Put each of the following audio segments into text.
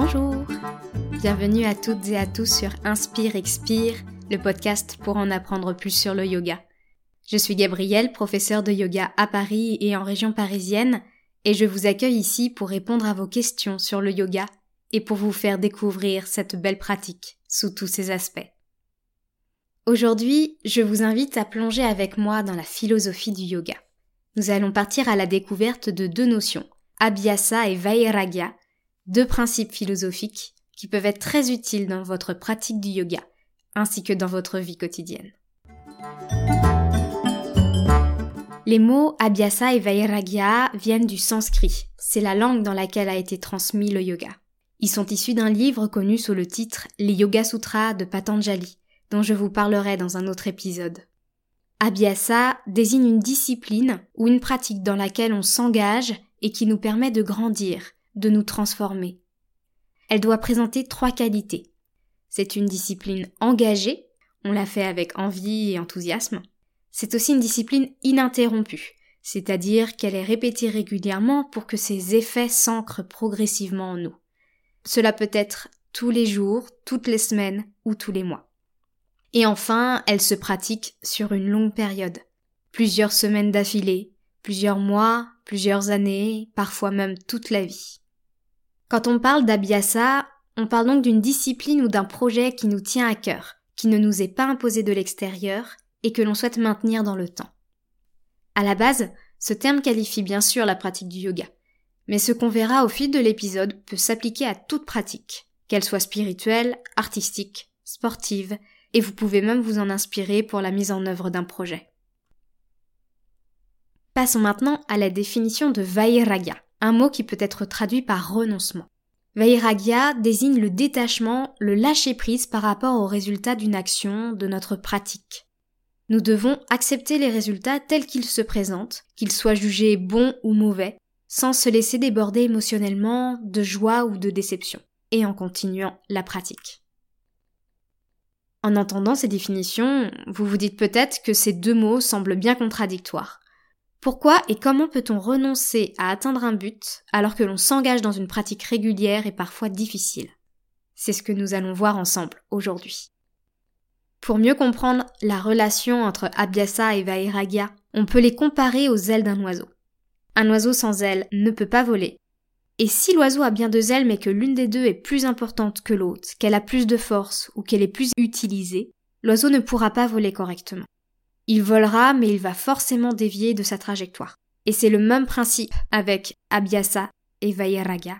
Bonjour Bienvenue à toutes et à tous sur Inspire Expire, le podcast pour en apprendre plus sur le yoga. Je suis Gabrielle, professeure de yoga à Paris et en région parisienne, et je vous accueille ici pour répondre à vos questions sur le yoga et pour vous faire découvrir cette belle pratique sous tous ses aspects. Aujourd'hui, je vous invite à plonger avec moi dans la philosophie du yoga. Nous allons partir à la découverte de deux notions, Abhyasa et Vairagya, deux principes philosophiques qui peuvent être très utiles dans votre pratique du yoga, ainsi que dans votre vie quotidienne. Les mots Abhyasa et Vairagya viennent du sanskrit. C'est la langue dans laquelle a été transmis le yoga. Ils sont issus d'un livre connu sous le titre Les Yoga Sutras de Patanjali, dont je vous parlerai dans un autre épisode. Abhyasa désigne une discipline ou une pratique dans laquelle on s'engage et qui nous permet de grandir, de nous transformer. Elle doit présenter trois qualités. C'est une discipline engagée, on la fait avec envie et enthousiasme. C'est aussi une discipline ininterrompue, c'est-à-dire qu'elle est répétée régulièrement pour que ses effets s'ancrent progressivement en nous. Cela peut être tous les jours, toutes les semaines ou tous les mois. Et enfin, elle se pratique sur une longue période. Plusieurs semaines d'affilée, plusieurs mois, plusieurs années, parfois même toute la vie. Quand on parle d'Abhyasa, on parle donc d'une discipline ou d'un projet qui nous tient à cœur, qui ne nous est pas imposé de l'extérieur et que l'on souhaite maintenir dans le temps. À la base, ce terme qualifie bien sûr la pratique du yoga, mais ce qu'on verra au fil de l'épisode peut s'appliquer à toute pratique, qu'elle soit spirituelle, artistique, sportive, et vous pouvez même vous en inspirer pour la mise en œuvre d'un projet. Passons maintenant à la définition de Vairagya, un mot qui peut être traduit par renoncement. Vairagya désigne le détachement, le lâcher-prise par rapport au résultat d'une action, de notre pratique. Nous devons accepter les résultats tels qu'ils se présentent, qu'ils soient jugés bons ou mauvais, sans se laisser déborder émotionnellement de joie ou de déception, et en continuant la pratique. En entendant ces définitions, vous vous dites peut-être que ces deux mots semblent bien contradictoires. Pourquoi et comment peut-on renoncer à atteindre un but alors que l'on s'engage dans une pratique régulière et parfois difficile? C'est ce que nous allons voir ensemble aujourd'hui. Pour mieux comprendre la relation entre Abhyasa et Vairagya, on peut les comparer aux ailes d'un oiseau. Un oiseau sans ailes ne peut pas voler, et si l'oiseau a bien deux ailes mais que l'une des deux est plus importante que l'autre, qu'elle a plus de force ou qu'elle est plus utilisée, l'oiseau ne pourra pas voler correctement. Il volera mais il va forcément dévier de sa trajectoire. Et c'est le même principe avec Abhyasa et Vairagya.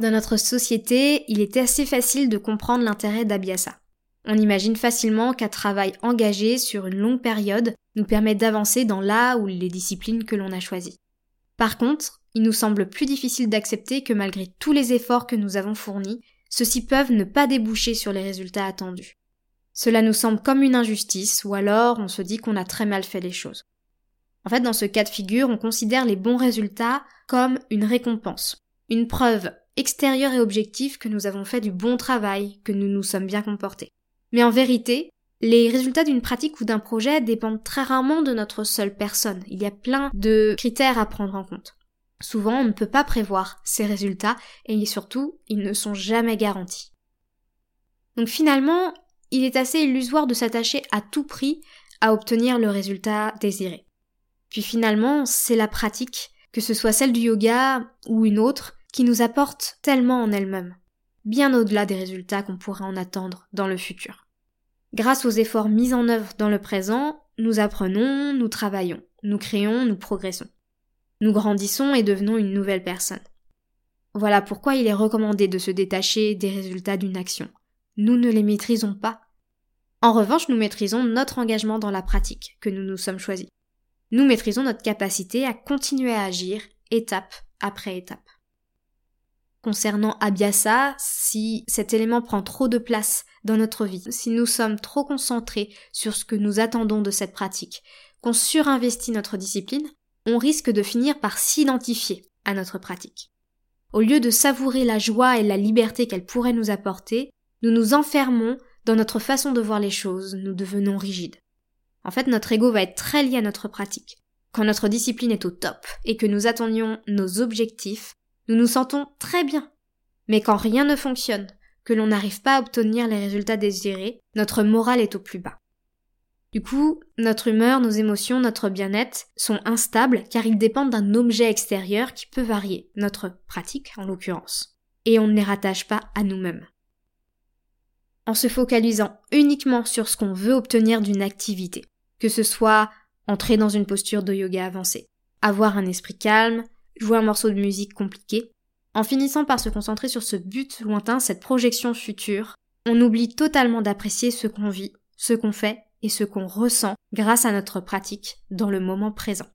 Dans notre société, il est assez facile de comprendre l'intérêt d'Abhyasa. On imagine facilement qu'un travail engagé sur une longue période nous permet d'avancer dans la ou les disciplines que l'on a choisies. Par contre, il nous semble plus difficile d'accepter que malgré tous les efforts que nous avons fournis, ceux-ci peuvent ne pas déboucher sur les résultats attendus. Cela nous semble comme une injustice, ou alors on se dit qu'on a très mal fait les choses. En fait, dans ce cas de figure, on considère les bons résultats comme une récompense, une preuve extérieure et objective que nous avons fait du bon travail, que nous nous sommes bien comportés. Mais en vérité, les résultats d'une pratique ou d'un projet dépendent très rarement de notre seule personne. Il y a plein de critères à prendre en compte. Souvent, on ne peut pas prévoir ces résultats et surtout, ils ne sont jamais garantis. Donc finalement, il est assez illusoire de s'attacher à tout prix à obtenir le résultat désiré. Puis finalement, c'est la pratique, que ce soit celle du yoga ou une autre, qui nous apporte tellement en elle-même, bien au-delà des résultats qu'on pourrait en attendre dans le futur. Grâce aux efforts mis en œuvre dans le présent, nous apprenons, nous travaillons, nous créons, nous progressons. Nous grandissons et devenons une nouvelle personne. Voilà pourquoi il est recommandé de se détacher des résultats d'une action. Nous ne les maîtrisons pas. En revanche, nous maîtrisons notre engagement dans la pratique que nous nous sommes choisis. Nous maîtrisons notre capacité à continuer à agir étape après étape. Concernant Abhyasa, si cet élément prend trop de place dans notre vie, si nous sommes trop concentrés sur ce que nous attendons de cette pratique, qu'on surinvestit notre discipline, on risque de finir par s'identifier à notre pratique. Au lieu de savourer la joie et la liberté qu'elle pourrait nous apporter, nous nous enfermons dans notre façon de voir les choses, nous devenons rigides. En fait, notre ego va être très lié à notre pratique. Quand notre discipline est au top et que nous attendions nos objectifs, nous nous sentons très bien. Mais quand rien ne fonctionne, que l'on n'arrive pas à obtenir les résultats désirés, notre morale est au plus bas. Du coup, notre humeur, nos émotions, notre bien-être sont instables car ils dépendent d'un objet extérieur qui peut varier, notre pratique en l'occurrence. Et on ne les rattache pas à nous-mêmes. En se focalisant uniquement sur ce qu'on veut obtenir d'une activité, que ce soit entrer dans une posture de yoga avancée, avoir un esprit calme, jouer un morceau de musique compliqué, en finissant par se concentrer sur ce but lointain, cette projection future, on oublie totalement d'apprécier ce qu'on vit, ce qu'on fait et ce qu'on ressent grâce à notre pratique dans le moment présent.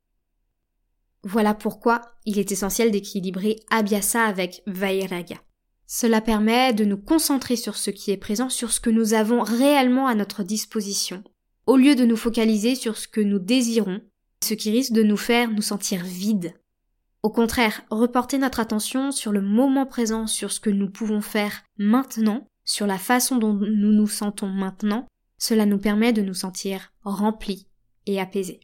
Voilà pourquoi il est essentiel d'équilibrer Abhyasa avec Vairagya. Cela permet de nous concentrer sur ce qui est présent, sur ce que nous avons réellement à notre disposition, au lieu de nous focaliser sur ce que nous désirons, ce qui risque de nous faire nous sentir vides. Au contraire, reporter notre attention sur le moment présent, sur ce que nous pouvons faire maintenant, sur la façon dont nous nous sentons maintenant, cela nous permet de nous sentir remplis et apaisés.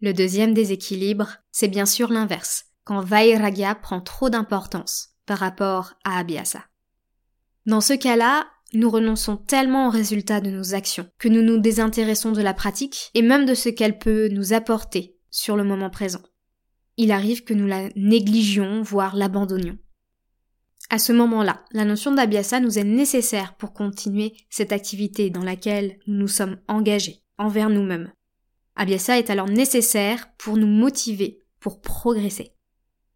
Le deuxième déséquilibre, c'est bien sûr l'inverse, quand Vairagya prend trop d'importance par rapport à Abhyasa. Dans ce cas-là, nous renonçons tellement au résultat de nos actions que nous nous désintéressons de la pratique et même de ce qu'elle peut nous apporter sur le moment présent. Il arrive que nous la négligions, voire l'abandonnions. À ce moment-là, la notion d'Abhyasa nous est nécessaire pour continuer cette activité dans laquelle nous nous sommes engagés envers nous-mêmes. Abhyasa est alors nécessaire pour nous motiver, pour progresser.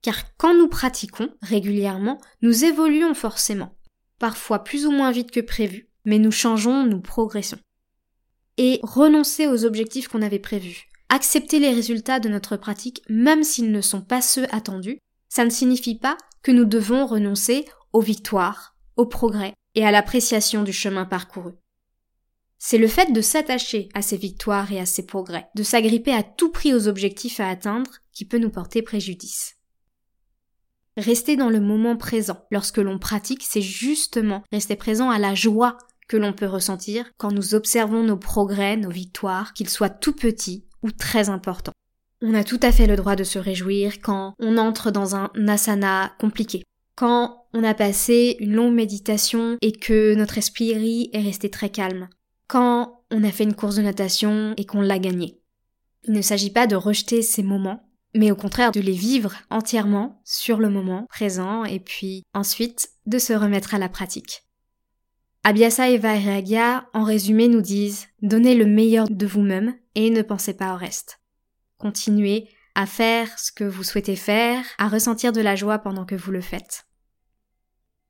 Car quand nous pratiquons régulièrement, nous évoluons forcément, parfois plus ou moins vite que prévu, mais nous changeons, nous progressons. Et renoncer aux objectifs qu'on avait prévus, accepter les résultats de notre pratique même s'ils ne sont pas ceux attendus, ça ne signifie pas que nous devons renoncer aux victoires, au progrès et à l'appréciation du chemin parcouru. C'est le fait de s'attacher à ces victoires et à ces progrès, de s'agripper à tout prix aux objectifs à atteindre qui peut nous porter préjudice. Rester dans le moment présent lorsque l'on pratique, c'est justement rester présent à la joie que l'on peut ressentir quand nous observons nos progrès, nos victoires, qu'ils soient tout petits ou très importants. On a tout à fait le droit de se réjouir quand on entre dans un asana compliqué, quand on a passé une longue méditation et que notre esprit est resté très calme, quand on a fait une course de natation et qu'on l'a gagné. Il ne s'agit pas de rejeter ces moments, mais au contraire de les vivre entièrement sur le moment présent et puis ensuite de se remettre à la pratique. Abhyasa et Vairagya, en résumé, nous disent donnez le meilleur de vous-même et ne pensez pas au reste. Continuez à faire ce que vous souhaitez faire, à ressentir de la joie pendant que vous le faites.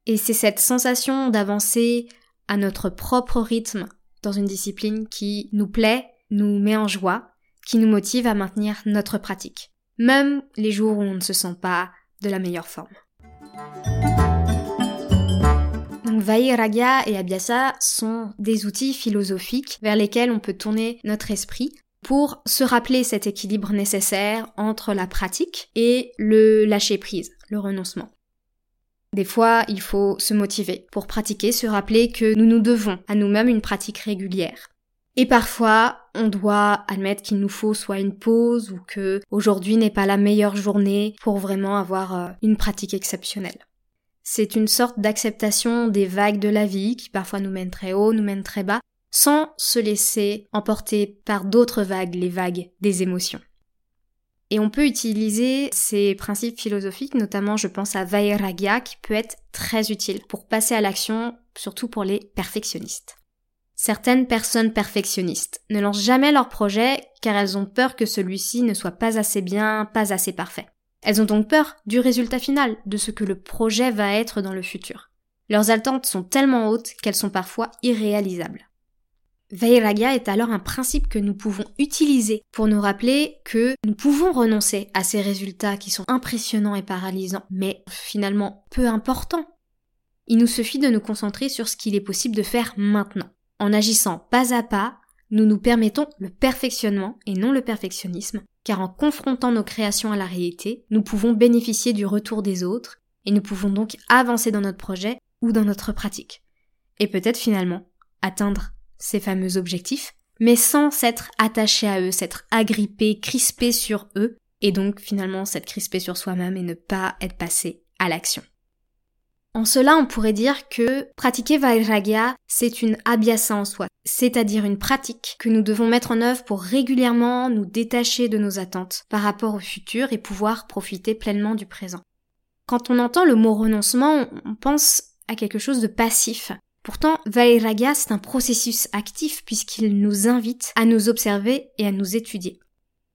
Et c'est cette sensation d'avancer à notre propre rythme dans une discipline qui nous plaît, nous met en joie, qui nous motive à maintenir notre pratique même les jours où on ne se sent pas de la meilleure forme. Donc Vairagya et Abhyasa sont des outils philosophiques vers lesquels on peut tourner notre esprit pour se rappeler cet équilibre nécessaire entre la pratique et le lâcher prise, le renoncement. Des fois, il faut se motiver pour pratiquer, se rappeler que nous nous devons à nous-mêmes une pratique régulière. Et parfois, on doit admettre qu'il nous faut soit une pause ou que aujourd'hui n'est pas la meilleure journée pour vraiment avoir euh, une pratique exceptionnelle. C'est une sorte d'acceptation des vagues de la vie qui parfois nous mènent très haut, nous mènent très bas, sans se laisser emporter par d'autres vagues, les vagues des émotions. Et on peut utiliser ces principes philosophiques, notamment je pense à Vairagya, qui peut être très utile pour passer à l'action, surtout pour les perfectionnistes. Certaines personnes perfectionnistes ne lancent jamais leur projet car elles ont peur que celui-ci ne soit pas assez bien, pas assez parfait. Elles ont donc peur du résultat final, de ce que le projet va être dans le futur. Leurs attentes sont tellement hautes qu'elles sont parfois irréalisables. Vairagya est alors un principe que nous pouvons utiliser pour nous rappeler que nous pouvons renoncer à ces résultats qui sont impressionnants et paralysants, mais finalement peu importants. Il nous suffit de nous concentrer sur ce qu'il est possible de faire maintenant. En agissant pas à pas, nous nous permettons le perfectionnement et non le perfectionnisme, car en confrontant nos créations à la réalité, nous pouvons bénéficier du retour des autres, et nous pouvons donc avancer dans notre projet ou dans notre pratique. Et peut-être finalement atteindre ces fameux objectifs, mais sans s'être attaché à eux, s'être agrippé, crispé sur eux, et donc finalement s'être crispé sur soi-même et ne pas être passé à l'action. En cela, on pourrait dire que pratiquer Vairagya, c'est une abhyasa en soi, c'est-à-dire une pratique que nous devons mettre en œuvre pour régulièrement nous détacher de nos attentes par rapport au futur et pouvoir profiter pleinement du présent. Quand on entend le mot renoncement, on pense à quelque chose de passif. Pourtant, Vairagya, c'est un processus actif puisqu'il nous invite à nous observer et à nous étudier.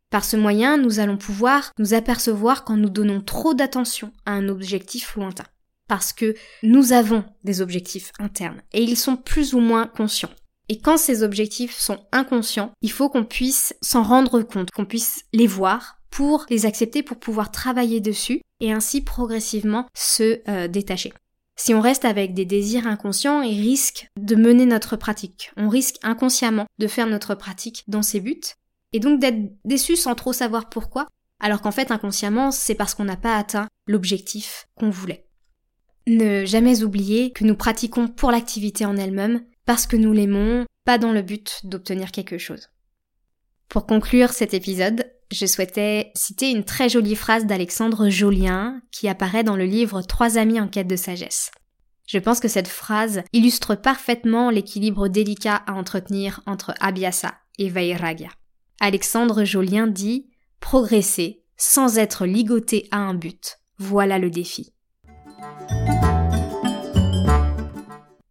Par ce moyen, nous allons pouvoir nous apercevoir quand nous donnons trop d'attention à un objectif lointain parce que nous avons des objectifs internes et ils sont plus ou moins conscients. Et quand ces objectifs sont inconscients, il faut qu'on puisse s'en rendre compte, qu'on puisse les voir pour les accepter, pour pouvoir travailler dessus et ainsi progressivement se euh, détacher. Si on reste avec des désirs inconscients, il risque de mener notre pratique. On risque inconsciemment de faire notre pratique dans ses buts et donc d'être déçu sans trop savoir pourquoi, alors qu'en fait inconsciemment c'est parce qu'on n'a pas atteint l'objectif qu'on voulait. Ne jamais oublier que nous pratiquons pour l'activité en elle-même, parce que nous l'aimons, pas dans le but d'obtenir quelque chose. Pour conclure cet épisode, je souhaitais citer une très jolie phrase d'Alexandre Jolien qui apparaît dans le livre Trois amis en quête de sagesse. Je pense que cette phrase illustre parfaitement l'équilibre délicat à entretenir entre Abhyasa et Vairagya. Alexandre Jolien dit Progresser sans être ligoté à un but, voilà le défi.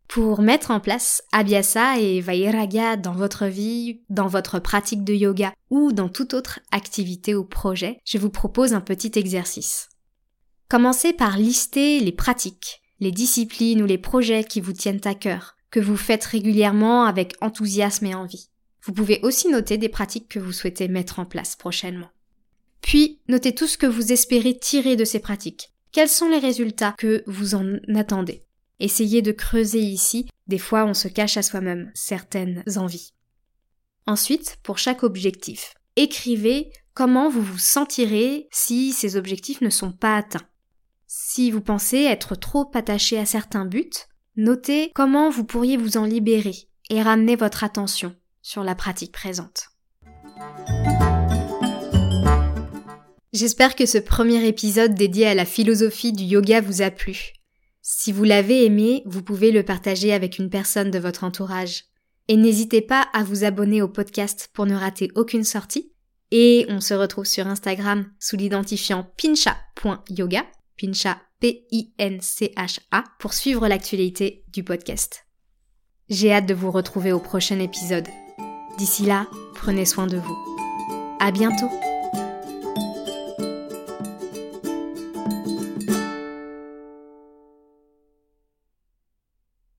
Pour mettre en place Abhyasa et Vairagya dans votre vie, dans votre pratique de yoga ou dans toute autre activité ou projet, je vous propose un petit exercice. Commencez par lister les pratiques, les disciplines ou les projets qui vous tiennent à cœur, que vous faites régulièrement avec enthousiasme et envie. Vous pouvez aussi noter des pratiques que vous souhaitez mettre en place prochainement. Puis, notez tout ce que vous espérez tirer de ces pratiques. Quels sont les résultats que vous en attendez? Essayez de creuser ici, des fois on se cache à soi-même certaines envies. Ensuite, pour chaque objectif, écrivez comment vous vous sentirez si ces objectifs ne sont pas atteints. Si vous pensez être trop attaché à certains buts, notez comment vous pourriez vous en libérer et ramener votre attention sur la pratique présente. J'espère que ce premier épisode dédié à la philosophie du yoga vous a plu. Si vous l'avez aimé, vous pouvez le partager avec une personne de votre entourage. Et n'hésitez pas à vous abonner au podcast pour ne rater aucune sortie. Et on se retrouve sur Instagram sous l'identifiant pincha.yoga, pincha P-I-N-C-H-A, pour suivre l'actualité du podcast. J'ai hâte de vous retrouver au prochain épisode. D'ici là, prenez soin de vous. À bientôt!